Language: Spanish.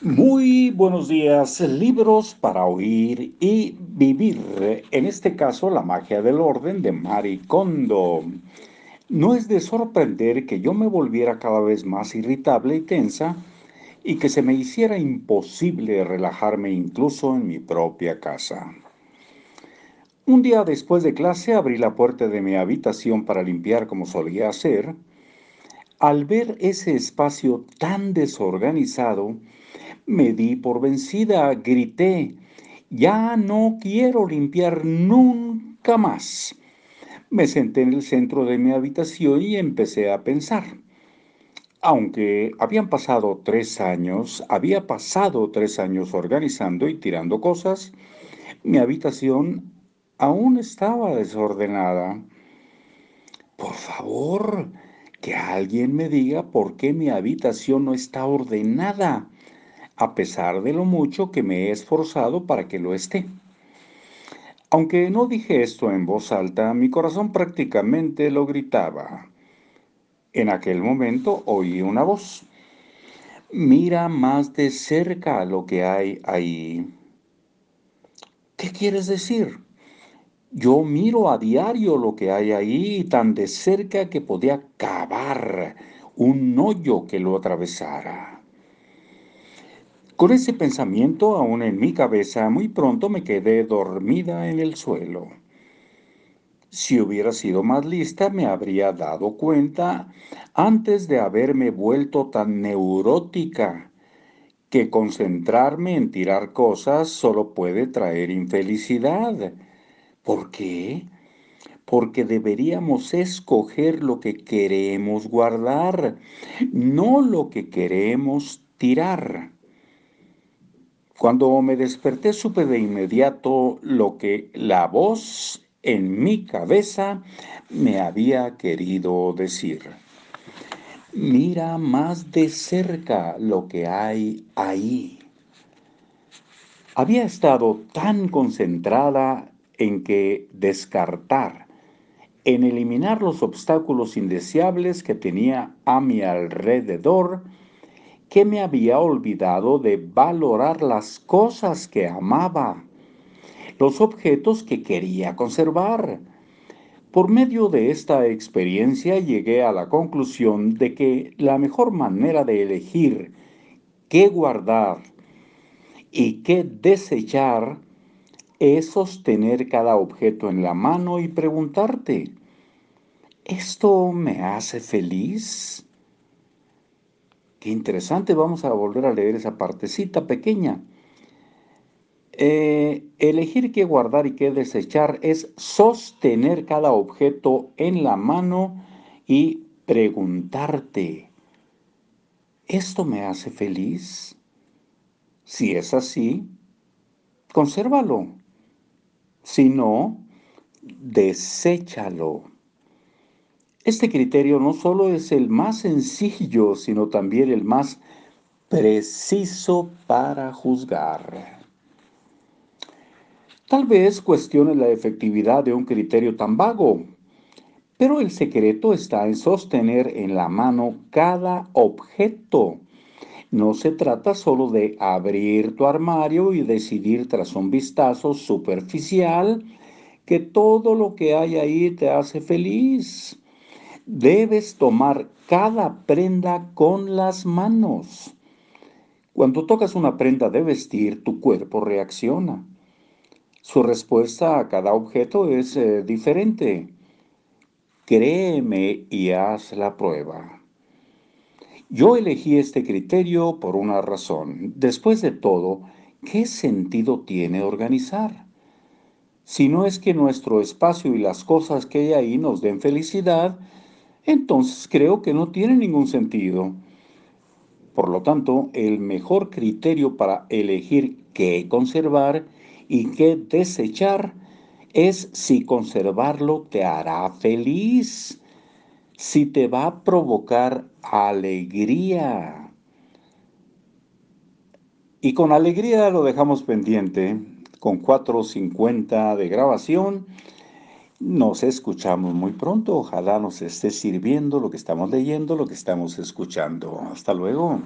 Muy buenos días, libros para oír y vivir. En este caso, La magia del orden de Mari Kondo. No es de sorprender que yo me volviera cada vez más irritable y tensa y que se me hiciera imposible relajarme incluso en mi propia casa. Un día después de clase abrí la puerta de mi habitación para limpiar como solía hacer. Al ver ese espacio tan desorganizado, me di por vencida, grité, ya no quiero limpiar nunca más. Me senté en el centro de mi habitación y empecé a pensar. Aunque habían pasado tres años, había pasado tres años organizando y tirando cosas, mi habitación aún estaba desordenada. Por favor, que alguien me diga por qué mi habitación no está ordenada a pesar de lo mucho que me he esforzado para que lo esté. Aunque no dije esto en voz alta, mi corazón prácticamente lo gritaba. En aquel momento oí una voz. Mira más de cerca lo que hay ahí. ¿Qué quieres decir? Yo miro a diario lo que hay ahí tan de cerca que podía cavar un hoyo que lo atravesara. Con ese pensamiento aún en mi cabeza, muy pronto me quedé dormida en el suelo. Si hubiera sido más lista, me habría dado cuenta antes de haberme vuelto tan neurótica que concentrarme en tirar cosas solo puede traer infelicidad. ¿Por qué? Porque deberíamos escoger lo que queremos guardar, no lo que queremos tirar. Cuando me desperté supe de inmediato lo que la voz en mi cabeza me había querido decir. Mira más de cerca lo que hay ahí. Había estado tan concentrada en que descartar, en eliminar los obstáculos indeseables que tenía a mi alrededor, que me había olvidado de valorar las cosas que amaba, los objetos que quería conservar. Por medio de esta experiencia llegué a la conclusión de que la mejor manera de elegir qué guardar y qué desechar es sostener cada objeto en la mano y preguntarte, ¿esto me hace feliz? Qué interesante, vamos a volver a leer esa partecita pequeña. Eh, elegir qué guardar y qué desechar es sostener cada objeto en la mano y preguntarte, ¿esto me hace feliz? Si es así, consérvalo. Si no, deséchalo. Este criterio no solo es el más sencillo, sino también el más preciso para juzgar. Tal vez cuestione la efectividad de un criterio tan vago, pero el secreto está en sostener en la mano cada objeto. No se trata solo de abrir tu armario y decidir tras un vistazo superficial que todo lo que hay ahí te hace feliz. Debes tomar cada prenda con las manos. Cuando tocas una prenda de vestir, tu cuerpo reacciona. Su respuesta a cada objeto es eh, diferente. Créeme y haz la prueba. Yo elegí este criterio por una razón. Después de todo, ¿qué sentido tiene organizar? Si no es que nuestro espacio y las cosas que hay ahí nos den felicidad, entonces creo que no tiene ningún sentido. Por lo tanto, el mejor criterio para elegir qué conservar y qué desechar es si conservarlo te hará feliz, si te va a provocar alegría. Y con alegría lo dejamos pendiente, con 4.50 de grabación nos escuchamos muy pronto. Ojalá nos esté sirviendo lo que estamos leyendo, lo que estamos escuchando. Hasta luego.